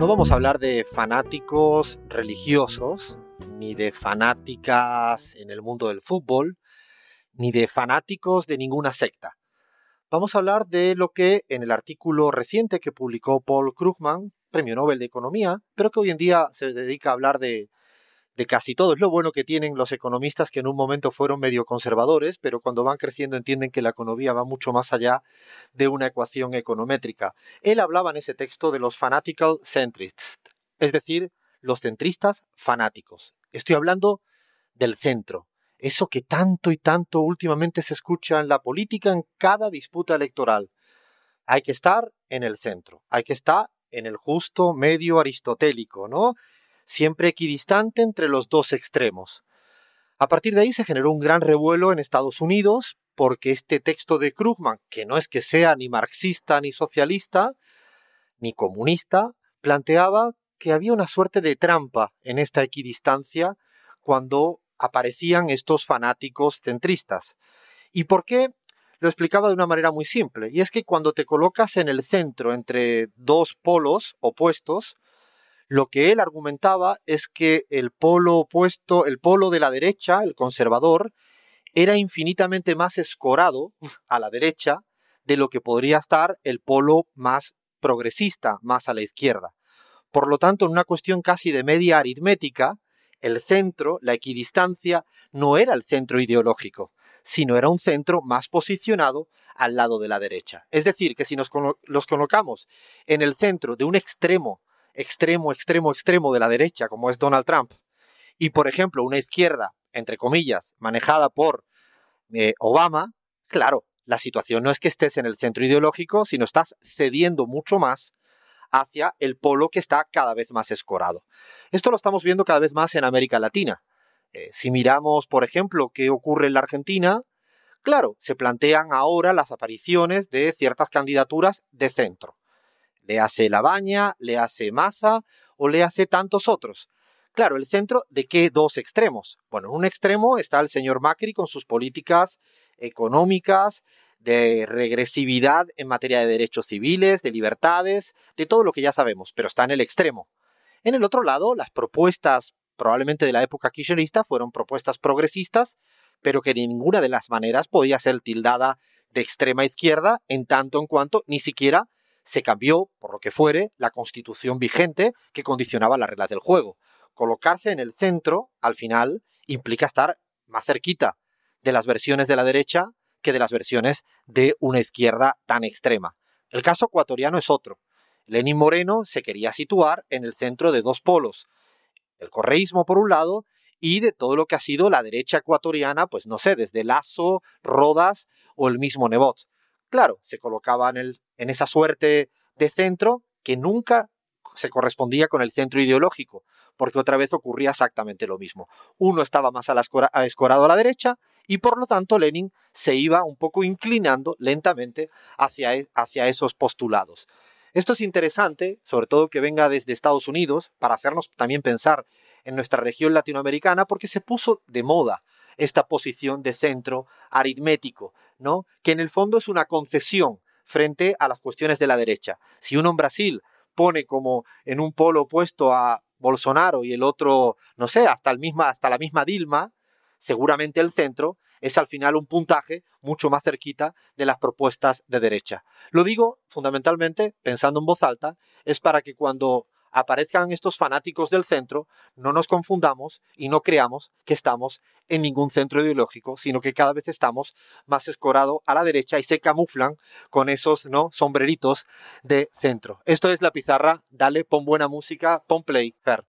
No vamos a hablar de fanáticos religiosos, ni de fanáticas en el mundo del fútbol, ni de fanáticos de ninguna secta. Vamos a hablar de lo que en el artículo reciente que publicó Paul Krugman, Premio Nobel de Economía, pero que hoy en día se dedica a hablar de de casi todo. Es lo bueno que tienen los economistas que en un momento fueron medio conservadores, pero cuando van creciendo entienden que la economía va mucho más allá de una ecuación econométrica. Él hablaba en ese texto de los fanatical centrists, es decir, los centristas fanáticos. Estoy hablando del centro, eso que tanto y tanto últimamente se escucha en la política en cada disputa electoral. Hay que estar en el centro, hay que estar en el justo medio aristotélico, ¿no? Siempre equidistante entre los dos extremos. A partir de ahí se generó un gran revuelo en Estados Unidos porque este texto de Krugman, que no es que sea ni marxista ni socialista, ni comunista, planteaba que había una suerte de trampa en esta equidistancia cuando aparecían estos fanáticos centristas. ¿Y por qué? Lo explicaba de una manera muy simple, y es que cuando te colocas en el centro entre dos polos opuestos, lo que él argumentaba es que el polo opuesto, el polo de la derecha, el conservador, era infinitamente más escorado a la derecha de lo que podría estar el polo más progresista, más a la izquierda. Por lo tanto, en una cuestión casi de media aritmética, el centro, la equidistancia, no era el centro ideológico, sino era un centro más posicionado al lado de la derecha. Es decir, que si nos los colocamos en el centro de un extremo extremo, extremo, extremo de la derecha, como es Donald Trump, y por ejemplo una izquierda, entre comillas, manejada por eh, Obama, claro, la situación no es que estés en el centro ideológico, sino estás cediendo mucho más hacia el polo que está cada vez más escorado. Esto lo estamos viendo cada vez más en América Latina. Eh, si miramos, por ejemplo, qué ocurre en la Argentina, claro, se plantean ahora las apariciones de ciertas candidaturas de centro le hace La Baña, le hace Massa o le hace tantos otros. Claro, el centro de qué dos extremos. Bueno, en un extremo está el señor Macri con sus políticas económicas, de regresividad en materia de derechos civiles, de libertades, de todo lo que ya sabemos, pero está en el extremo. En el otro lado, las propuestas probablemente de la época kirchnerista fueron propuestas progresistas, pero que de ninguna de las maneras podía ser tildada de extrema izquierda en tanto en cuanto ni siquiera se cambió, por lo que fuere, la constitución vigente que condicionaba las reglas del juego. Colocarse en el centro, al final, implica estar más cerquita de las versiones de la derecha que de las versiones de una izquierda tan extrema. El caso ecuatoriano es otro. Lenín Moreno se quería situar en el centro de dos polos, el correísmo por un lado y de todo lo que ha sido la derecha ecuatoriana, pues no sé, desde Lazo, Rodas o el mismo Nebot. Claro, se colocaba en, esa suerte de centro que nunca se correspondía con el centro ideológico, porque otra vez ocurría exactamente lo mismo. Uno estaba más a la escorado a la derecha y por lo tanto Lenin se iba un poco inclinando lentamente e, hacia esos postulados. Esto es interesante, sobre todo que venga desde Estados Unidos, para hacernos también pensar en nuestra región latinoamericana, porque se puso de moda esta posición de centro aritmético, ¿no? Que en el fondo es una concesión frente a las cuestiones de la derecha. Si uno en Brasil pone como en un polo opuesto a Bolsonaro y el otro, no sé, hasta, el misma, hasta la misma Dilma, seguramente el centro es al final un puntaje mucho más cerquita de las propuestas de derecha. Lo digo fundamentalmente, pensando en voz alta, es para que cuando aparezcan estos fanáticos del centro, no nos confundamos y no creamos que estamos en ningún centro ideológico, sino que cada vez estamos más escorado a la derecha y se camuflan con esos ¿no? sombreritos de centro. Esto es la pizarra, dale, pon buena música, pon play, Fer.